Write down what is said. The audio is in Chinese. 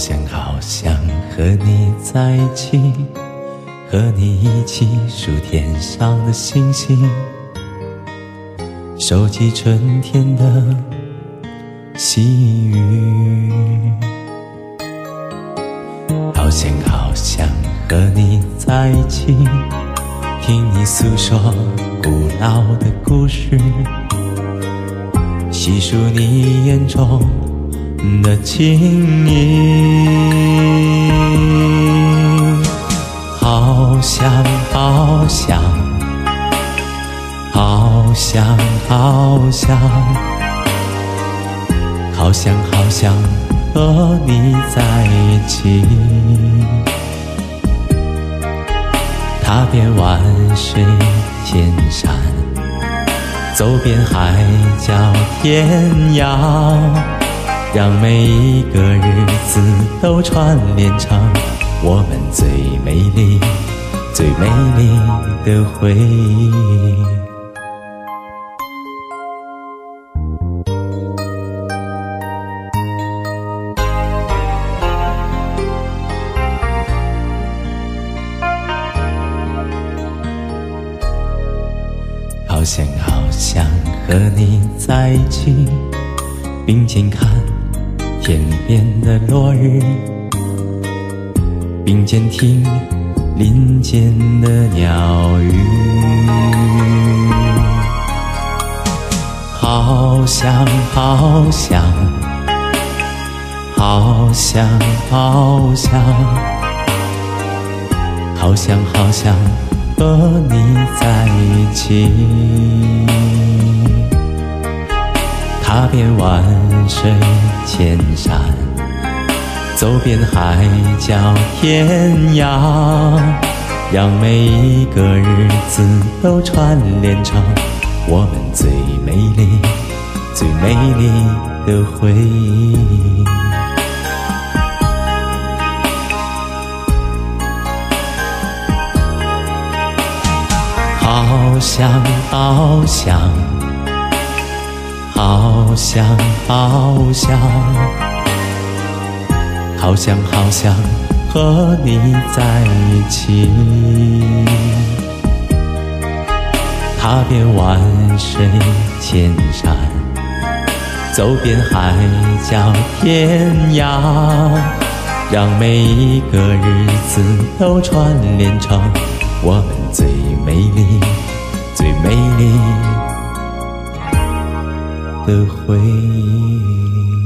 好想好想和你在一起，和你一起数天上的星星，收集春天的细雨。好想好想和你在一起，听你诉说古老的故事，细数你眼中。的情意，想好想，好想好想和你在一起，踏遍万水千山，走遍海角天涯。让每一个日子都串联成我们最美丽、最美丽的回忆。好想好想和你在一起，并肩看。天边的落日，并肩听林间的鸟语，好想好想，好想好想，好想好想和你在一起。踏遍万水千山，走遍海角天涯，让每一个日子都串联成我们最美丽、最美丽的回忆。想，好想。好想好想，好想好想和你在一起，踏遍万水千山，走遍海角天涯，让每一个日子都串联成我们最美丽、美丽的回忆。